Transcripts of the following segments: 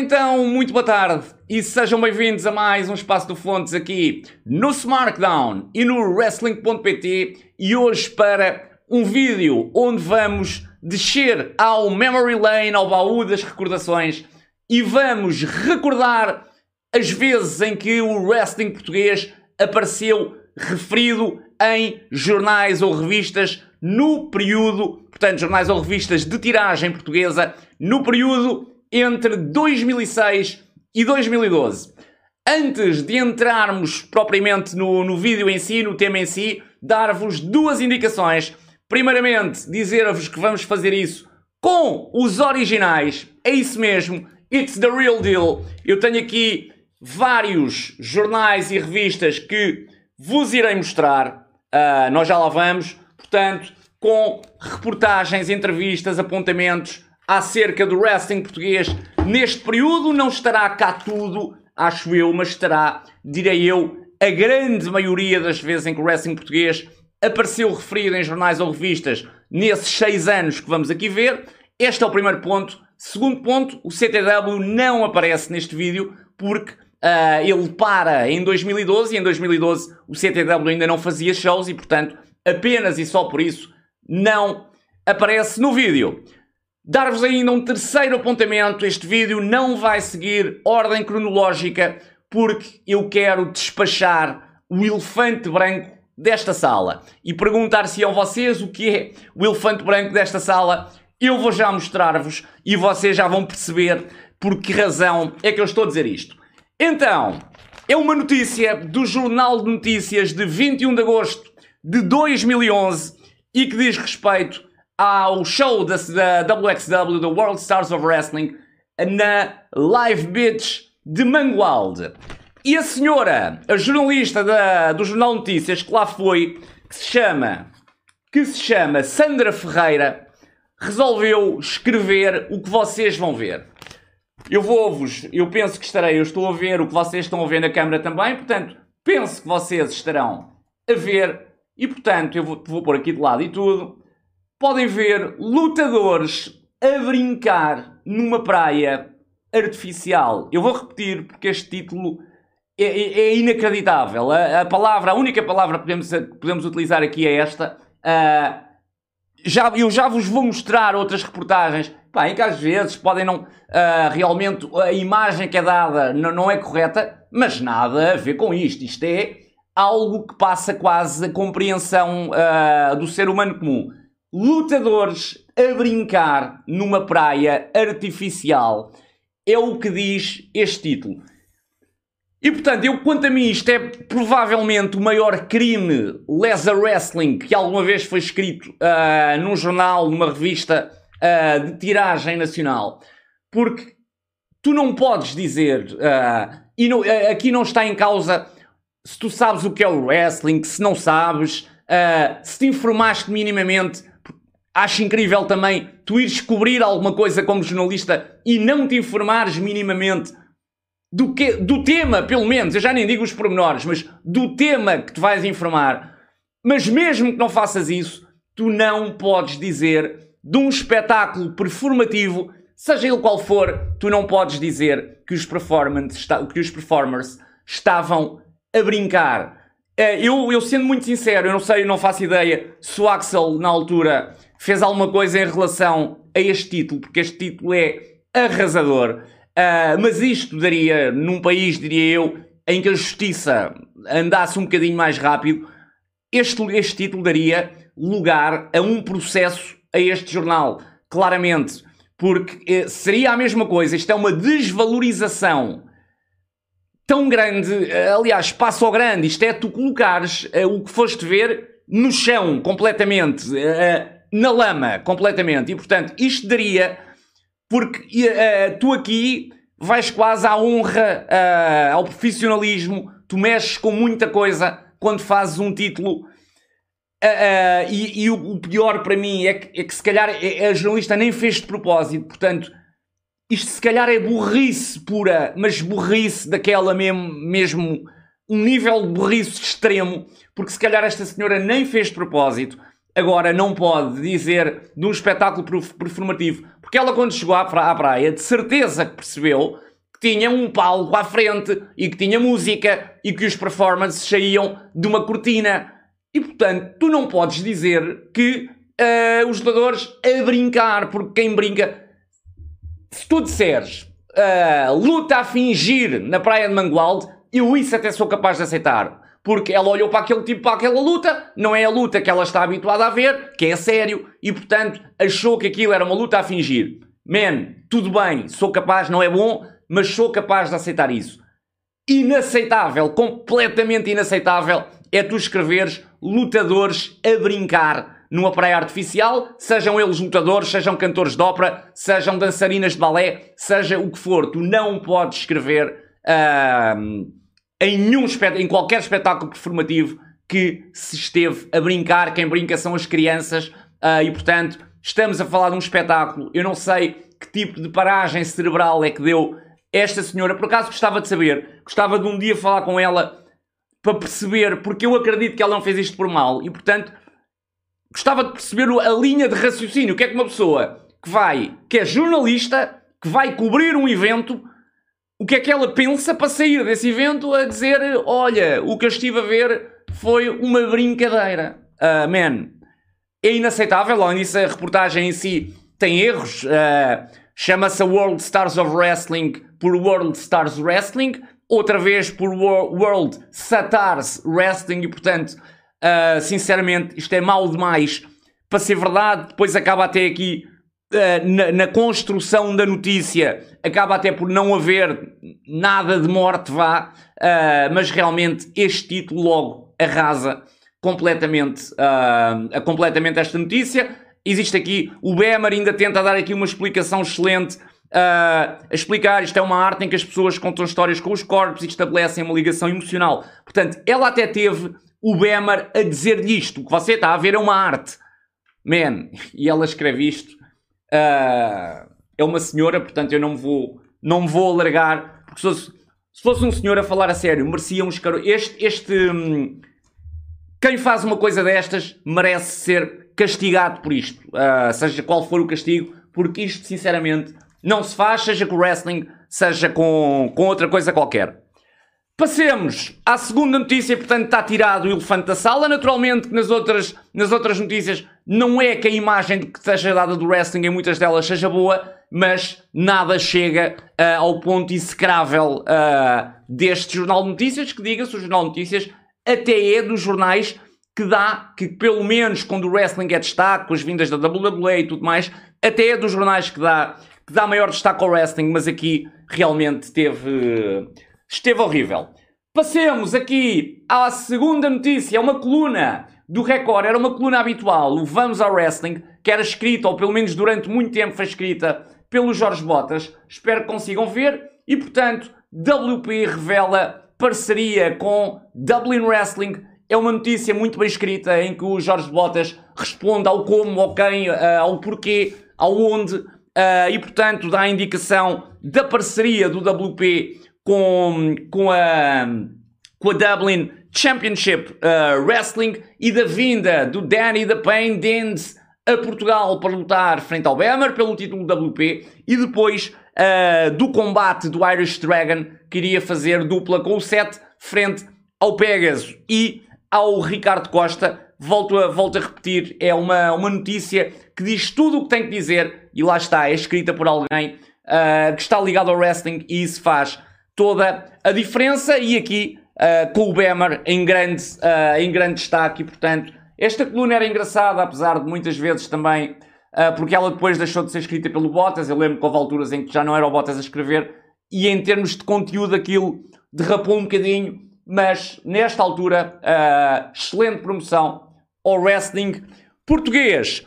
Então, muito boa tarde e sejam bem-vindos a mais um Espaço do Fontes aqui no SmackDown e no Wrestling.pt e hoje para um vídeo onde vamos descer ao Memory Lane, ao baú das recordações e vamos recordar as vezes em que o wrestling português apareceu referido em jornais ou revistas no período, portanto, jornais ou revistas de tiragem portuguesa, no período entre 2006 e 2012. Antes de entrarmos propriamente no, no vídeo em si, no tema em si, dar-vos duas indicações. Primeiramente, dizer-vos que vamos fazer isso com os originais. É isso mesmo. It's the real deal. Eu tenho aqui vários jornais e revistas que vos irei mostrar. Uh, nós já lá vamos. Portanto, com reportagens, entrevistas, apontamentos acerca do wrestling português neste período. Não estará cá tudo, acho eu, mas estará, direi eu, a grande maioria das vezes em que o wrestling português apareceu referido em jornais ou revistas nesses seis anos que vamos aqui ver. Este é o primeiro ponto. Segundo ponto, o CTW não aparece neste vídeo porque uh, ele para em 2012 e em 2012 o CTW ainda não fazia shows e, portanto, apenas e só por isso não aparece no vídeo. Dar-vos ainda um terceiro apontamento: este vídeo não vai seguir ordem cronológica porque eu quero despachar o elefante branco desta sala e perguntar-se a vocês o que é o elefante branco desta sala. Eu vou já mostrar-vos e vocês já vão perceber por que razão é que eu estou a dizer isto. Então, é uma notícia do Jornal de Notícias de 21 de agosto de 2011 e que diz respeito ao show da, da WXW, da World Stars of Wrestling, na Live Beach de Mangualde. E a senhora, a jornalista da, do Jornal Notícias, que lá foi, que se chama, que se chama Sandra Ferreira, resolveu escrever o que vocês vão ver. Eu vou-vos, eu penso que estarei, eu estou a ver o que vocês estão a ver na câmara também, portanto, penso que vocês estarão a ver, e portanto, eu vou, vou pôr aqui de lado e tudo podem ver lutadores a brincar numa praia artificial. Eu vou repetir porque este título é, é, é inacreditável. A, a, palavra, a única palavra que podemos, podemos utilizar aqui é esta. Uh, já, eu já vos vou mostrar outras reportagens pá, em que às vezes podem não. Uh, realmente a imagem que é dada não, não é correta, mas nada a ver com isto. Isto é algo que passa quase a compreensão uh, do ser humano comum lutadores a brincar numa praia artificial. É o que diz este título. E portanto, eu, quanto a mim, isto é provavelmente o maior crime lesa wrestling que alguma vez foi escrito uh, num jornal, numa revista uh, de tiragem nacional. Porque tu não podes dizer, uh, e não, aqui não está em causa se tu sabes o que é o wrestling, se não sabes, se te informaste minimamente Acho incrível também tu ires descobrir alguma coisa como jornalista e não te informares minimamente do, que, do tema, pelo menos. Eu já nem digo os pormenores, mas do tema que te vais informar. Mas mesmo que não faças isso, tu não podes dizer de um espetáculo performativo, seja ele qual for, tu não podes dizer que os, que os performers estavam a brincar. Eh, eu, eu sendo muito sincero, eu não sei, eu não faço ideia se o Axel na altura fez alguma coisa em relação a este título, porque este título é arrasador. Uh, mas isto daria, num país, diria eu, em que a justiça andasse um bocadinho mais rápido, este, este título daria lugar a um processo a este jornal, claramente, porque eh, seria a mesma coisa. Isto é uma desvalorização tão grande, aliás, passo ao grande. Isto é tu colocares uh, o que foste ver no chão completamente. Na lama completamente. E portanto, isto daria, porque uh, tu aqui vais quase à honra, uh, ao profissionalismo, tu mexes com muita coisa quando fazes um título. Uh, e, e o, o, pior para mim é que, é que se calhar a jornalista nem fez de propósito, portanto, isto se calhar é burrice pura, mas burrice daquela mesmo, mesmo um nível de burrice extremo, porque se calhar esta senhora nem fez de propósito agora não pode dizer de um espetáculo performativo. Porque ela, quando chegou à praia, de certeza que percebeu que tinha um palco à frente e que tinha música e que os performances saíam de uma cortina. E portanto, tu não podes dizer que uh, os jogadores a brincar, porque quem brinca. Se tu disseres uh, luta a fingir na praia de Mangualde, eu isso até sou capaz de aceitar. Porque ela olhou para aquele tipo, para aquela luta, não é a luta que ela está habituada a ver, que é sério, e portanto achou que aquilo era uma luta a fingir. Man, tudo bem, sou capaz, não é bom, mas sou capaz de aceitar isso. Inaceitável, completamente inaceitável, é tu escreveres lutadores a brincar numa praia artificial, sejam eles lutadores, sejam cantores de ópera, sejam dançarinas de balé, seja o que for, tu não podes escrever uh, em, nenhum em qualquer espetáculo performativo que se esteve a brincar. Quem brinca são as crianças uh, e, portanto, estamos a falar de um espetáculo. Eu não sei que tipo de paragem cerebral é que deu esta senhora. Por acaso gostava de saber, gostava de um dia falar com ela para perceber, porque eu acredito que ela não fez isto por mal e, portanto, gostava de perceber a linha de raciocínio. O que é que uma pessoa que vai, que é jornalista, que vai cobrir um evento, o que é que ela pensa para sair desse evento a dizer: olha, o que eu estive a ver foi uma brincadeira. Uh, man, é inaceitável. Além disso, a reportagem em si tem erros. Uh, Chama-se World Stars of Wrestling por World Stars Wrestling, outra vez por World Satars Wrestling, e portanto Uh, sinceramente, isto é mal demais para ser verdade. Depois acaba até aqui na, na, construção da notícia, acaba até por não haver nada de morte, vá, uh, mas realmente este título logo arrasa completamente, uh, completamente esta notícia. Existe aqui, o Bemer ainda tenta dar aqui uma explicação excelente. Uh, a explicar isto é uma arte em que as pessoas contam histórias com os corpos e estabelecem uma ligação emocional. Portanto, ela até teve o Bemer a dizer-lhe isto. O que você está a ver é uma arte. Man, e ela escreve isto. Uh, é uma senhora, portanto eu não vou, não vou alargar. Porque se fosse, se fosse um senhor a falar a sério, merecia um escaro. Este, este. Hum, quem faz uma coisa destas merece ser castigado por isto. Uh, seja qual for o castigo, porque isto, sinceramente, não se faz, seja com wrestling, seja com, com outra coisa qualquer. Passemos à segunda notícia, portanto está tirado o elefante da sala. Naturalmente que nas outras, nas outras notícias não é que a imagem que seja dada do wrestling em muitas delas seja boa, mas nada chega uh, ao ponto execrável uh, deste Jornal de Notícias, que diga-se, o Jornal de Notícias até é dos jornais que dá, que pelo menos quando o wrestling é destaque, com as vindas da WWE e tudo mais, até é dos jornais que dá, que dá maior destaque ao wrestling, mas aqui realmente teve esteve horrível. Passemos aqui à segunda notícia, é uma coluna do Record, era uma coluna habitual, o Vamos ao Wrestling, que era escrita, ou pelo menos durante muito tempo foi escrita, pelo Jorge Botas. Espero que consigam ver. E portanto, WP revela parceria com Dublin Wrestling. É uma notícia muito bem escrita em que o Jorge Botas responde ao como, ao quem, uh, ao porquê, ao onde, uh, e portanto dá a indicação da parceria do WP com, com, a, com a Dublin Championship uh, Wrestling e da vinda do Danny the Pain Dins a Portugal para lutar frente ao Bemer pelo título WP e depois uh, do combate do Irish Dragon que iria fazer dupla com o Seth frente ao Pegasus e ao Ricardo Costa. Volto a, volto a repetir, é uma, uma notícia que diz tudo o que tem que dizer e lá está, é escrita por alguém uh, que está ligado ao wrestling e isso faz toda a diferença e aqui uh, com o Bemer em grande, uh, em grande destaque e portanto esta coluna era engraçada apesar de muitas vezes também uh, porque ela depois deixou de ser escrita pelo Bottas. Eu lembro que houve alturas em que já não era o Bottas a escrever e em termos de conteúdo aquilo derrapou um bocadinho mas nesta altura excelente promoção ao wrestling português.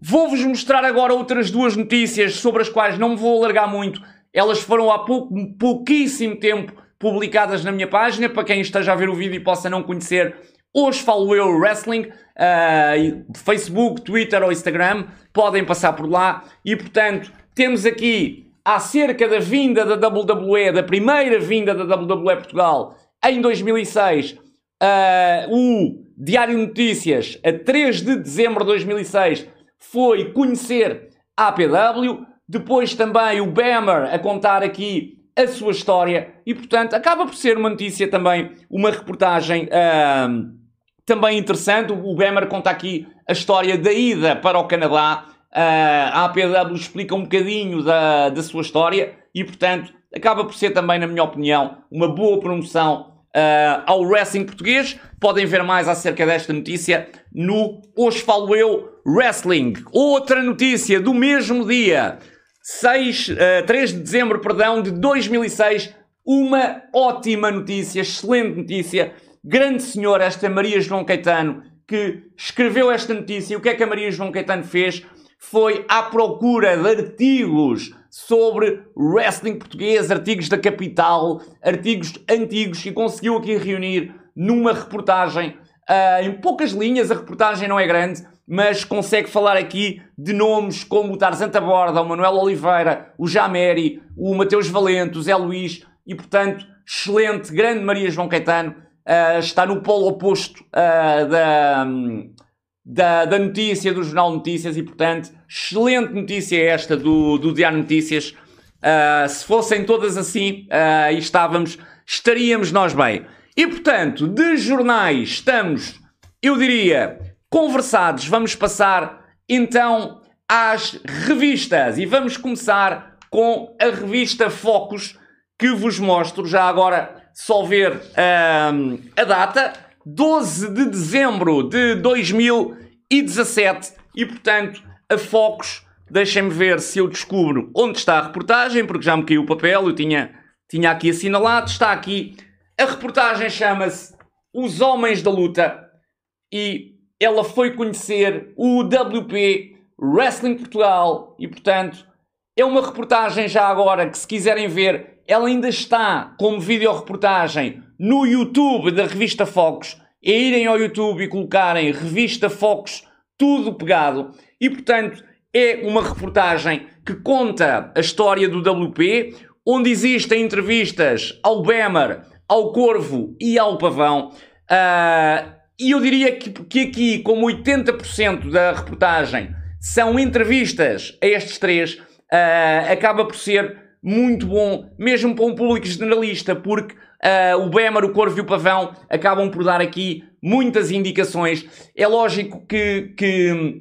Vou-vos mostrar agora outras duas notícias sobre as quais não me vou alargar muito, elas foram há pouco, pouquíssimo tempo publicadas na minha página. Para quem esteja a ver o vídeo e possa não conhecer, hoje falo eu wrestling, uh, Facebook, Twitter ou Instagram, podem passar por lá. E portanto, temos aqui acerca da vinda da WWE, da primeira vinda da WWE Portugal em 2006, Uh, o Diário Notícias, a 3 de dezembro de 2006, foi conhecer a APW. Depois também o Bammer a contar aqui a sua história. E, portanto, acaba por ser uma notícia também, uma reportagem também interessante. O Bammer conta aqui a história da ida para o Canadá. Uh, a APW explica um bocadinho da, da sua história e, portanto, acaba por ser também, na minha opinião, uma boa promoção uh, ao wrestling português. Podem ver mais acerca desta notícia no Hoje Falo Eu Wrestling. Outra notícia do mesmo dia, 6, uh, 3 de dezembro perdão, de 2006. Uma ótima notícia, excelente notícia. Grande senhor, esta Maria João Caetano, que escreveu esta notícia. O que é que a Maria João Caetano fez? Foi à procura de artigos sobre wrestling português, artigos da capital, artigos antigos e conseguiu aqui reunir numa reportagem uh, em poucas linhas. A reportagem não é grande, mas consegue falar aqui de nomes como o Tarzan Taborda, o Manuel Oliveira, o Jameri, o Mateus Valente, o Zé Luís e, portanto, excelente, grande Maria João Caetano. Uh, está no polo oposto uh, da, da, da notícia, do Jornal Notícias, e portanto, excelente notícia esta do, do Diário Notícias. Uh, se fossem todas assim, uh, estávamos, estaríamos nós bem. E portanto, de jornais estamos, eu diria, conversados. Vamos passar então às revistas e vamos começar com a revista Focus que vos mostro já agora só ver uh, a data 12 de dezembro de 2017 e, portanto, a Focus, deixem-me ver se eu descubro onde está a reportagem, porque já me caiu o papel, eu tinha, tinha aqui assinalado, está aqui. A reportagem chama-se Os Homens da Luta e ela foi conhecer o WP Wrestling Portugal e, portanto, é uma reportagem já agora que, se quiserem ver, ela ainda está como vídeo-reportagem no YouTube da revista Focus. É irem ao YouTube e colocarem revista Focus, tudo pegado. E, portanto, é uma reportagem que conta a história do WP, onde existem entrevistas ao Bemer, ao Corvo e ao Pavão. Uh, e eu diria que, que aqui, como 80% da reportagem são entrevistas a estes três, uh, acaba por ser muito bom, mesmo para um público generalista, porque uh, o Bemer, o Corvo e o Pavão acabam por dar aqui muitas indicações. É lógico que, que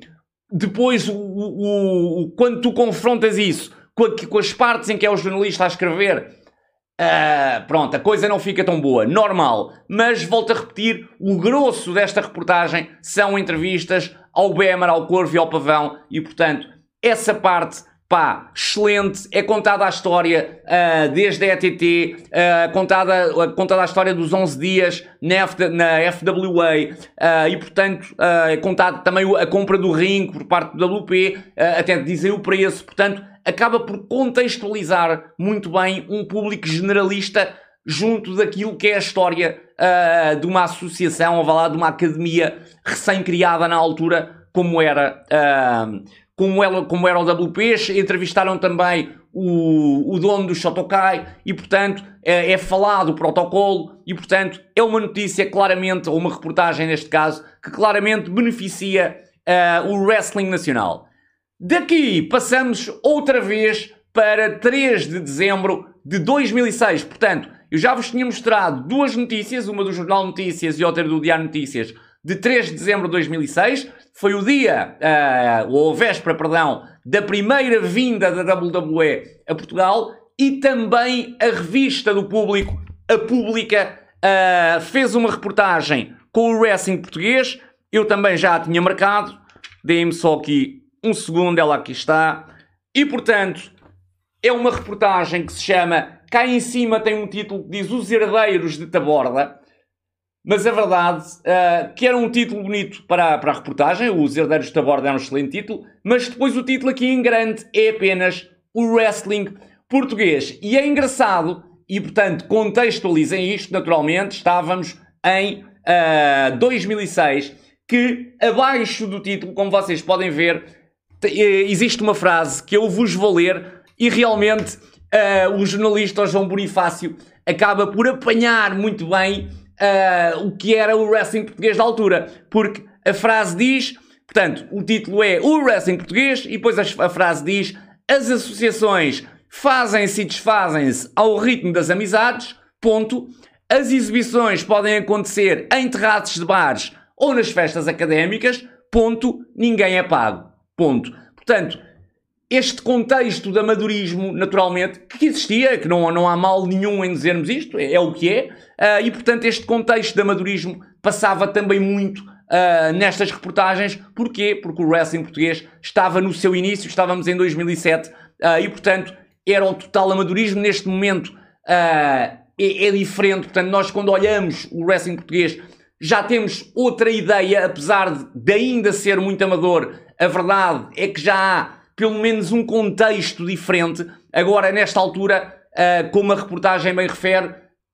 depois, o, o, o, quando tu confrontas isso com, a, com, as partes em que é o jornalista a escrever, uh, pronto, a coisa não fica tão boa. Normal. Mas volto a repetir: o grosso desta reportagem são entrevistas ao Bemer, ao Corvo e ao Pavão, e portanto, essa parte pá, excelente, é contada a história uh, desde a ETT, uh, ah, contada, contada a história dos 11 dias na, F, na FWA e, portanto, é contada também a compra do ring por parte do WP, até dizer o preço, portanto, acaba por contextualizar muito bem um público generalista junto daquilo que é a história de uma associação, ou vá lá, de uma academia recém-criada na altura, como era como, ela, como era o WP, entrevistaram também o, o dono do Shotokai e, portanto, é, é, falado o protocolo e, portanto, é uma notícia claramente, ou uma reportagem neste caso, que claramente beneficia uh, o wrestling nacional. Daqui passamos outra vez para 3 de dezembro de 2006. Portanto, eu já vos tinha mostrado duas notícias, uma do Jornal Notícias e outra do Diário Notícias, de 3 de dezembro de 2006 foi o dia, uh, ou véspera, perdão, da primeira vinda da WWE a Portugal e também a revista do público, a Pública, uh, fez uma reportagem com o wrestling português. Eu também já a tinha marcado. Deem-me só aqui um segundo, ela aqui está. E portanto, é uma reportagem que se chama. Cá em cima tem um título que diz Os Herdeiros de Taborda. Mas a verdade uh, que era um título bonito para, para a reportagem, Os Herdeiros da Borda é um excelente título, mas depois o título aqui em grande é apenas o wrestling português. E é engraçado, e portanto contextualizem isto naturalmente, estávamos em uh, ah, 2006, que abaixo do título, como vocês podem ver, eh, existe uma frase que eu vos vou ler e realmente uh, o jornalista João Bonifácio acaba por apanhar muito bem uh, o que era o wrestling português da altura. Porque a frase diz, portanto, o título é O Wrestling Português, e depois a, a frase diz: As associações fazem-se e desfazem-se ao ritmo das amizades, ponto. As exibições podem acontecer em terraços de bares ou nas festas académicas, ponto. Ninguém é pago, ponto. Portanto, este contexto de amadorismo, naturalmente, que existia, que não, não há mal nenhum em dizermos isto, é, é o que é, uh, e portanto este contexto de amadorismo passava também muito uh, nestas reportagens. Porquê? Porque o wrestling português estava no seu início, estávamos em 2007, uh, e portanto era o total amadorismo. Neste momento é, é diferente, portanto nós quando olhamos o wrestling português já temos outra ideia, apesar de ainda ser muito amador, a verdade é que já há pelo menos um contexto diferente. Agora, nesta altura, uh, como a reportagem bem refere,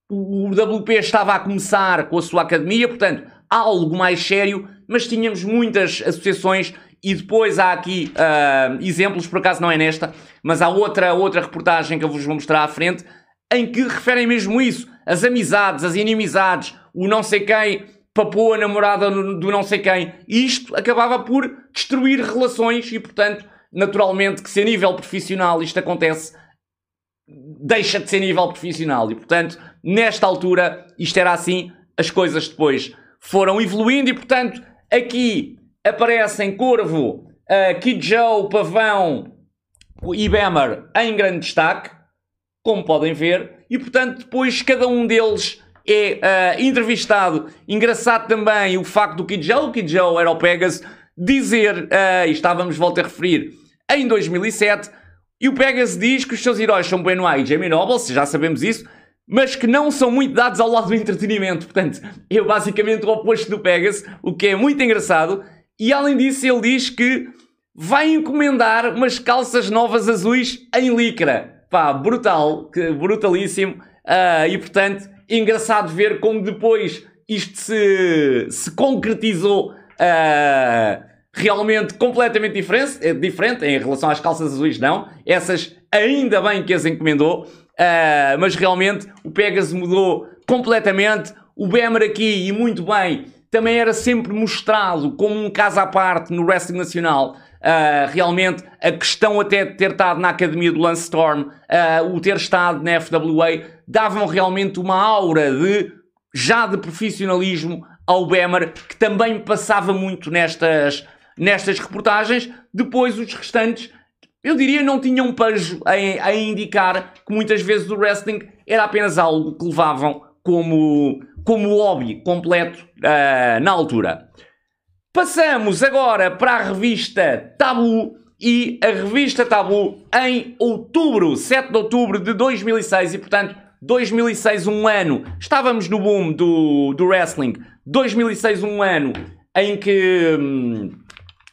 o, o WP estava a começar com a sua academia, portanto, algo mais sério, mas tínhamos muitas associações e depois há aqui uh, exemplos, por acaso não é nesta, mas há outra, outra reportagem que eu vos vou mostrar à frente, em que referem mesmo isso, as amizades, as inimizades, o não sei quem papou a namorada do não sei quem, isto acabava por destruir relações e, portanto, naturalmente que se a nível profissional isto acontece, deixa de ser nível profissional. E, portanto, nesta altura, isto era assim, as coisas depois foram evoluindo e, portanto, aqui aparecem Corvo, uh, Kid Joe, Pavão e Bemer em grande destaque, como podem ver, e, portanto, depois cada um deles é uh, entrevistado. Engraçado também o facto do Kid Joe, o Kid Joe era o Pegasus, dizer, uh, e estávamos, volto a referir, em 2007, e o Pegasus diz que os seus heróis são Benoit e Jamie Noble, já sabemos isso, mas que não são muito dados ao lado do entretenimento. Portanto, é basicamente o oposto do Pegasus, o que é muito engraçado. E além disso, ele diz que vai encomendar umas calças novas azuis em licra. Pá, brutal, brutalíssimo. Uh, e portanto, engraçado ver como depois isto se, se concretizou. Uh, realmente completamente diferente, é diferente em relação às calças azuis, não. Essas ainda bem que as encomendou, uh, mas realmente o Pegasus mudou completamente. O Bemer aqui, e muito bem, também era sempre mostrado como um caso à parte no Wrestling Nacional. Uh, realmente, a questão até de ter estado na academia do Lance Storm, uh, o ter estado na FWA, davam realmente uma aura de já de profissionalismo ao Bemer, que também passava muito nestas, nestas reportagens. Depois, os restantes, eu diria, não tinham pejo a, a indicar que muitas vezes o wrestling era apenas algo que levavam como, como hobby completo uh, na altura. Passamos agora para a revista Tabu e a revista Tabu em outubro, 7 de outubro de 2006 e portanto 2006 um ano, estávamos no boom do, do wrestling, 2006 um ano em que hum,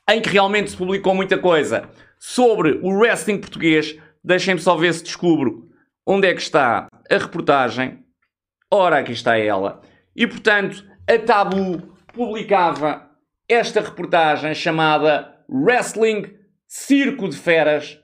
em que realmente se publicou muita coisa sobre o wrestling português. Deixem-me só ver se descubro onde é que está a reportagem. Ora, aqui está ela. E portanto, a Tabu publicava esta reportagem chamada Wrestling Circo de Feras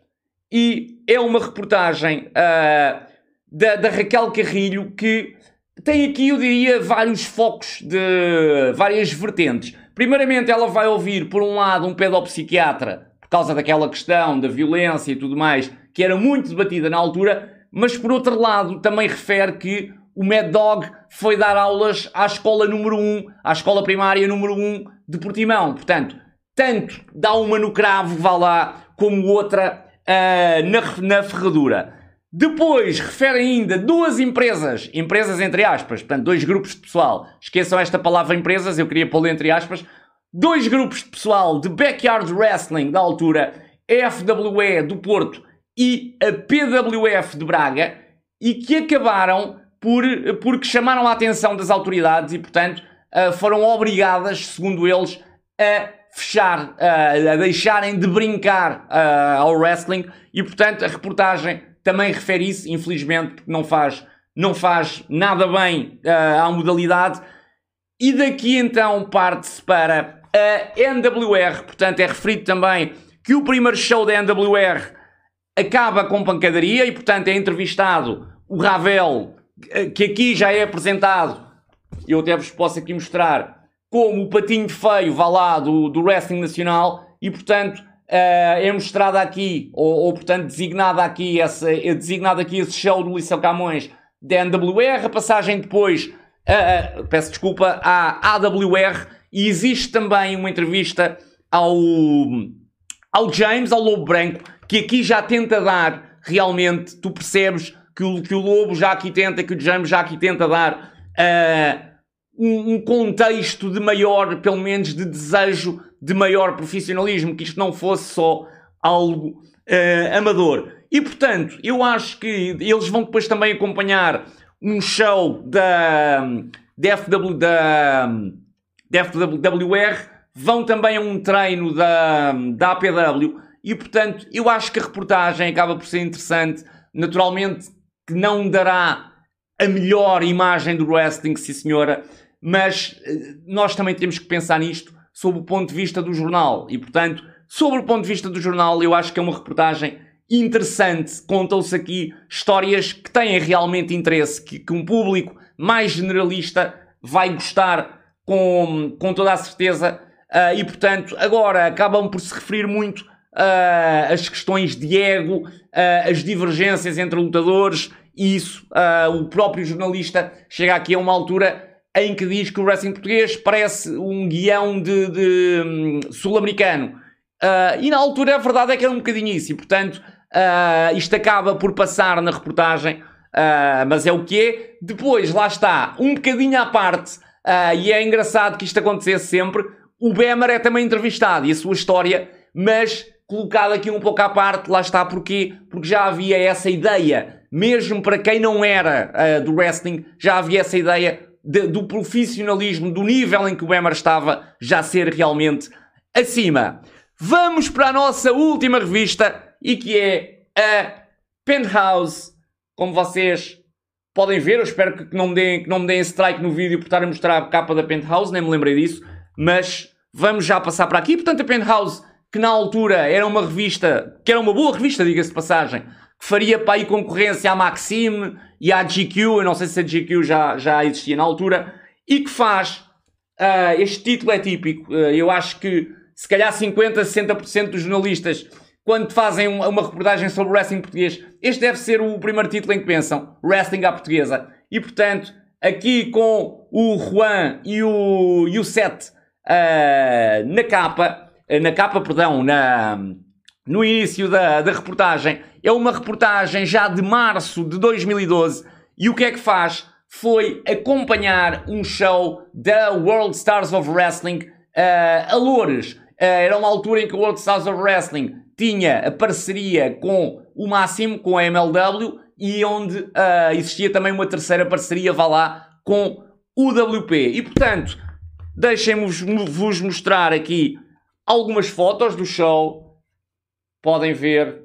e é uma reportagem uh, da, da Raquel Carrilho que tem aqui, eu diria, vários focos de várias vertentes. Primeiramente, ela vai ouvir, por um lado, um pedopsiquiatra, por causa daquela questão da violência e tudo mais, que era muito debatida na altura, mas por outro lado, também refere que o Mad Dog foi dar aulas à escola número 1, à escola primária número 1 de Portimão. Portanto, tanto dá uma no cravo, vá lá, como outra uh, na, na ferradura. Depois refere ainda duas empresas, empresas entre aspas, portanto, dois grupos de pessoal. Esqueçam esta palavra empresas, eu queria pô-la entre aspas. Dois grupos de pessoal de Backyard Wrestling da altura, a FWE do Porto e a PWF de Braga, e que acabaram por, porque chamaram a atenção das autoridades e, portanto, eh, foram obrigadas, segundo eles, a fechar, eh, a deixarem de brincar eh, ao wrestling e, portanto, a reportagem também refere isso, infelizmente, porque não faz, não faz nada bem à modalidade. E daqui então parte-se para a NWR, portanto é referido também que o primeiro show da NWR acaba com pancadaria e portanto é entrevistado o Ravel, que aqui já é apresentado. Eu até vos posso aqui mostrar como o patinho feio, vá lá, do, do wrestling nacional, e portanto uh, é mostrada aqui, ou, ou, portanto designada aqui, essa, é designado aqui esse show do Liceu Camões da NWR, a passagem depois, uh, uh, peço desculpa, à AWR, e existe também uma entrevista ao, ao James, ao Lobo Branco, que aqui já tenta dar, realmente, tu percebes que o, que o Lobo já aqui tenta, que o James já aqui tenta dar uh, um, um, contexto de maior, pelo menos de desejo de maior profissionalismo, que isto não fosse só algo uh, amador. E portanto, eu acho que eles vão depois também acompanhar um show da, da, FW, da, da FWR, vão também a um treino da, da APW e portanto eu acho que a reportagem acaba por ser interessante. Naturalmente que não dará a melhor imagem do wrestling, sim senhora, mas eh, nós também temos que pensar nisto sob o ponto de vista do jornal. E, portanto, sobre o ponto de vista do jornal, eu acho que é uma reportagem interessante. Contam-se aqui histórias que têm realmente interesse, que, que, um público mais generalista vai gostar com, com toda a certeza. Uh, e, portanto, agora acabam por se referir muito uh, as questões de ego, uh, as divergências entre lutadores, e isso uh, o próprio jornalista chega aqui a uma altura em que diz que o wrestling português parece um guião de, de um, sul-americano. e na altura a verdade é que era um bocadinho isso, e portanto isto acaba por passar na reportagem, mas é o que é. Depois, lá está, um bocadinho à parte, e é engraçado que isto acontecesse sempre. O Bemer é também entrevistado e a sua história, mas colocado aqui um pouco à parte, lá está porquê? Porque já havia essa ideia, mesmo para quem não era uh, do wrestling, já havia essa ideia de, do profissionalismo, do nível em que o Emmer estava, já ser realmente acima. Vamos para a nossa última revista e que é a Penthouse. Como vocês podem ver, eu espero que não me deem, que não me deem strike no vídeo por estar a mostrar a capa da Penthouse, nem me lembrei disso, mas vamos já passar para aqui. Portanto, a Penthouse que na altura era uma revista, que era uma boa revista, diga-se de passagem, que faria para aí concorrência à Maxime e à GQ, eu não sei se a GQ já, já existia na altura, e que faz, uh, este título é típico, uh, eu acho que se calhar 50, 60% dos jornalistas, quando fazem uma, uma reportagem sobre o wrestling português, este deve ser o primeiro título em que pensam, wrestling à portuguesa. E portanto, aqui com o Juan e o, e o Seth uh, na capa, na capa, perdão, na, no início da, da reportagem. É uma reportagem já de março de 2012 e o que é que faz? Foi acompanhar um show da World Stars of Wrestling uh, a Loures. Uh, era uma altura em que o World Stars of Wrestling tinha a parceria com o Máximo, com a MLW, e onde uh, existia também uma terceira parceria, vá lá, com o WP. E portanto, deixem-vos mostrar aqui algumas fotos do show. Podem ver.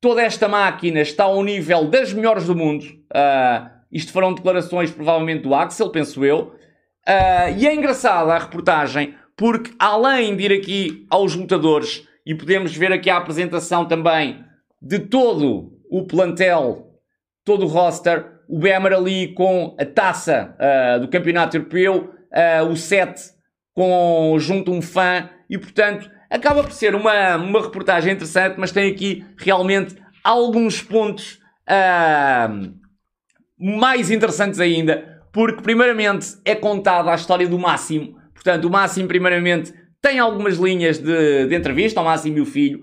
Toda esta máquina está ao nível das melhores do mundo. Uh, isto foram declarações provavelmente do Axel, penso eu. Uh, e é engraçada a reportagem porque além de ir aqui aos lutadores e podemos ver aqui a apresentação também de todo o plantel, todo o roster, o Bemer ali com a taça uh, do Campeonato Europeu, uh, o set com junto um fã e, portanto, acaba por ser uma, uma reportagem interessante, mas tem aqui realmente alguns pontos uh, mais interessantes ainda, porque, primeiramente, é contada a história do Máximo. Portanto, o Máximo, primeiramente, tem algumas linhas de, de entrevista ao Máximo e o filho,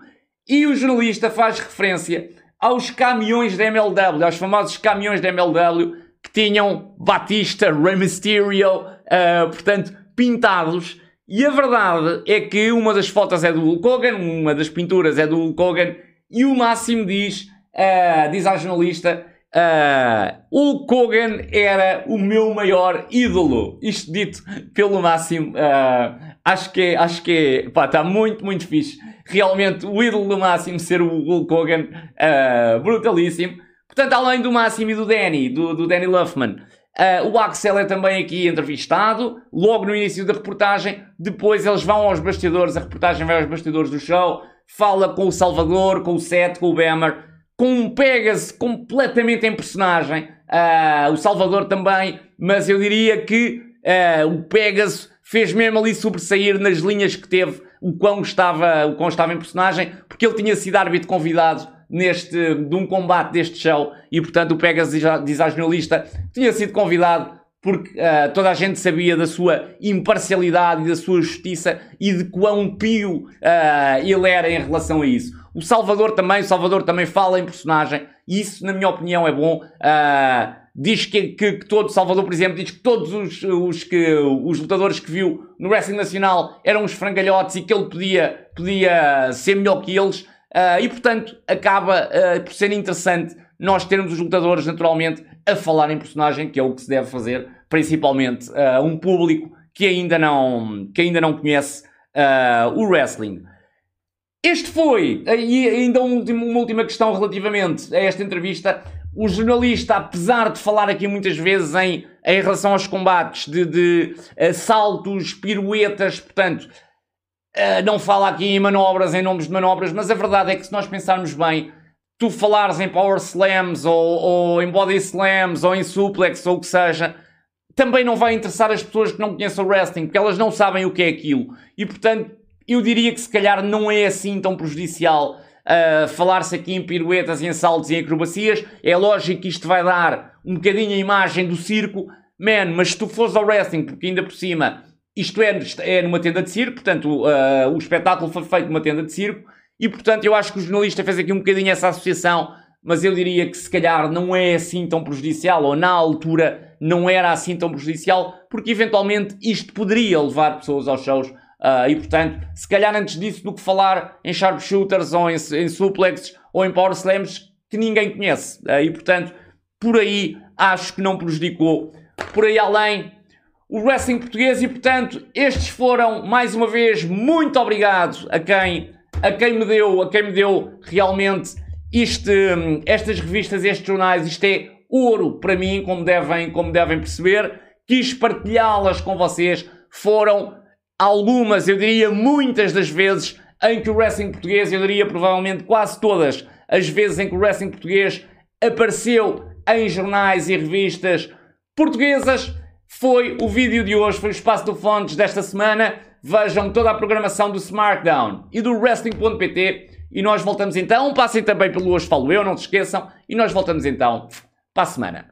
e o jornalista faz referência aos caminhões da MLW, aos famosos caminhões da MLW que tinham Batista, Rey Mysterio, uh, portanto, pintados e a verdade é que uma das fotos é do Hulk Hogan, uma das pinturas é do Hulk Hogan, e o Máximo diz, uh, diz à jornalista, uh, Hulk Hogan era o meu maior ídolo. Isto dito pelo Máximo, uh, acho que é, acho que é, pá, está muito, muito fixe. Realmente, o ídolo do Máximo ser o Hulk Hogan, uh, brutalíssimo. Portanto, além do Máximo e do Danny, do, do Danny Luffman, Uh, o Axel é também aqui entrevistado, logo no início da reportagem. Depois eles vão aos bastidores, a reportagem vai aos bastidores do show, fala com o Salvador, com o Seth, com o Bemer, com um Pegas completamente em personagem. uh, o Salvador também, mas eu diria que uh, o Pegasus fez mesmo ali sobressair nas linhas que teve o quão estava, o quão estava em personagem, porque ele tinha sido árbitro convidado neste, de um combate deste show e portanto o Pegasus diz à jornalista tinha sido convidado porque uh, toda a gente sabia da sua imparcialidade e da sua justiça e de quão pio uh, ele era em relação a isso. O Salvador também, o Salvador também fala em personagem e isso, na minha opinião, é bom. Uh, diz que, que, que, todo, Salvador, por exemplo, diz que todos os, os, que, os lutadores que viu no Wrestling Nacional eram os frangalhotes e que ele podia, podia ser melhor que eles. E, portanto, acaba por ser interessante nós termos os lutadores, naturalmente, a falar em personagem, que é o que se deve fazer, principalmente uh, um público que ainda não, que ainda não conhece uh, o wrestling. Este foi, e ainda um último, uma última questão relativamente a esta entrevista. O jornalista, apesar de falar aqui muitas vezes em, em relação aos combates de, de saltos, piruetas, portanto, uh, não fala aqui em manobras, em nomes de manobras, mas a verdade é que se nós pensarmos bem, tu falares em power slams ou, ou, em body slams ou em suplex ou o que seja, também não vai interessar as pessoas que não conhecem o wrestling, porque elas não sabem o que é aquilo. E portanto, eu diria que se calhar não é assim tão prejudicial uh, falar-se aqui em piruetas, em saltos e em acrobacias. É lógico que isto vai dar um bocadinho a imagem do circo, man, mas se tu fores ao wrestling, porque ainda por cima isto é, é numa tenda de circo, portanto uh, o espetáculo foi feito numa tenda de circo, e portanto eu acho que o jornalista fez aqui um bocadinho essa associação, mas eu diria que se calhar não é assim tão prejudicial, ou na altura não era assim tão prejudicial, porque eventualmente isto poderia levar pessoas aos shows. Uh, e portanto, se calhar antes disso do que falar em sharpshooters ou em, em suplexes ou em power slams que ninguém conhece. Uh, e portanto, por aí acho que não prejudicou. Por aí além, o wrestling português e portanto, estes foram mais uma vez muito obrigado a quem a quem me deu, a quem me deu realmente este, estas revistas, estes jornais, isto é ouro para mim, como devem, como devem perceber. Quis partilhá-las com vocês. Foram algumas, eu diria muitas das vezes em que o wrestling português, eu diria provavelmente quase todas as vezes em que o wrestling português apareceu em jornais e revistas portuguesas. Foi o vídeo de hoje, foi o Espaço do Fontes desta semana. Vejam toda a programação do SmackDown e do Wrestling.pt e nós voltamos então. Passem também pelo Hoje Falo Eu, não se esqueçam. E nós voltamos então para a semana.